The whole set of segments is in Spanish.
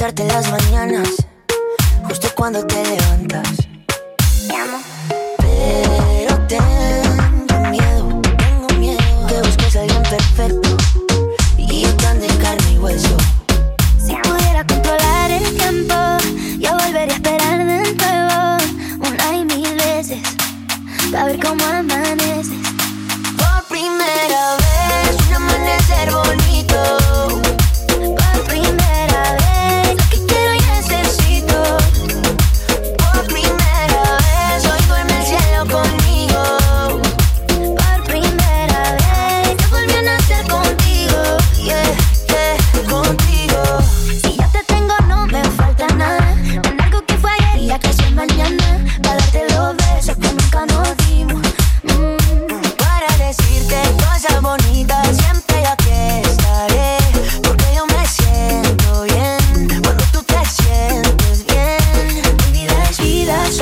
besarte las mañanas, justo cuando te levantas. Te amo. Pero tengo miedo, tengo miedo que busques a alguien perfecto y tan de carne y hueso. Si pudiera controlar el tiempo, yo volvería a esperar de nuevo una y mil veces para ver cómo.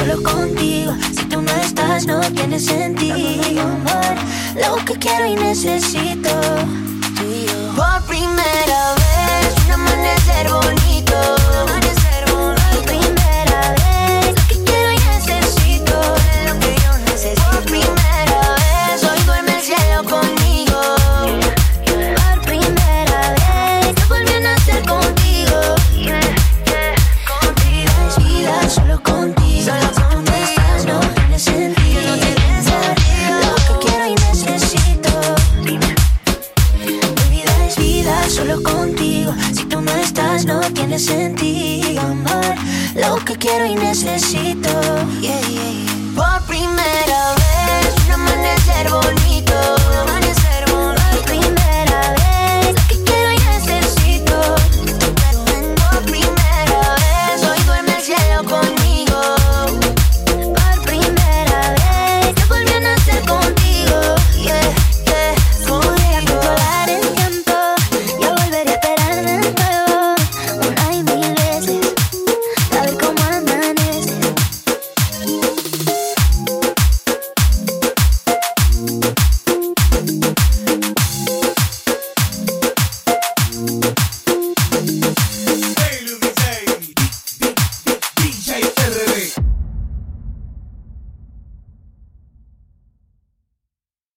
Solo contigo. Si tú no estás, no tiene sentido, amor. Lo que quiero y necesito. Tú y yo. Por primera estás, no tiene sentido, amor. Lo que quiero y necesito. Yeah, yeah, yeah.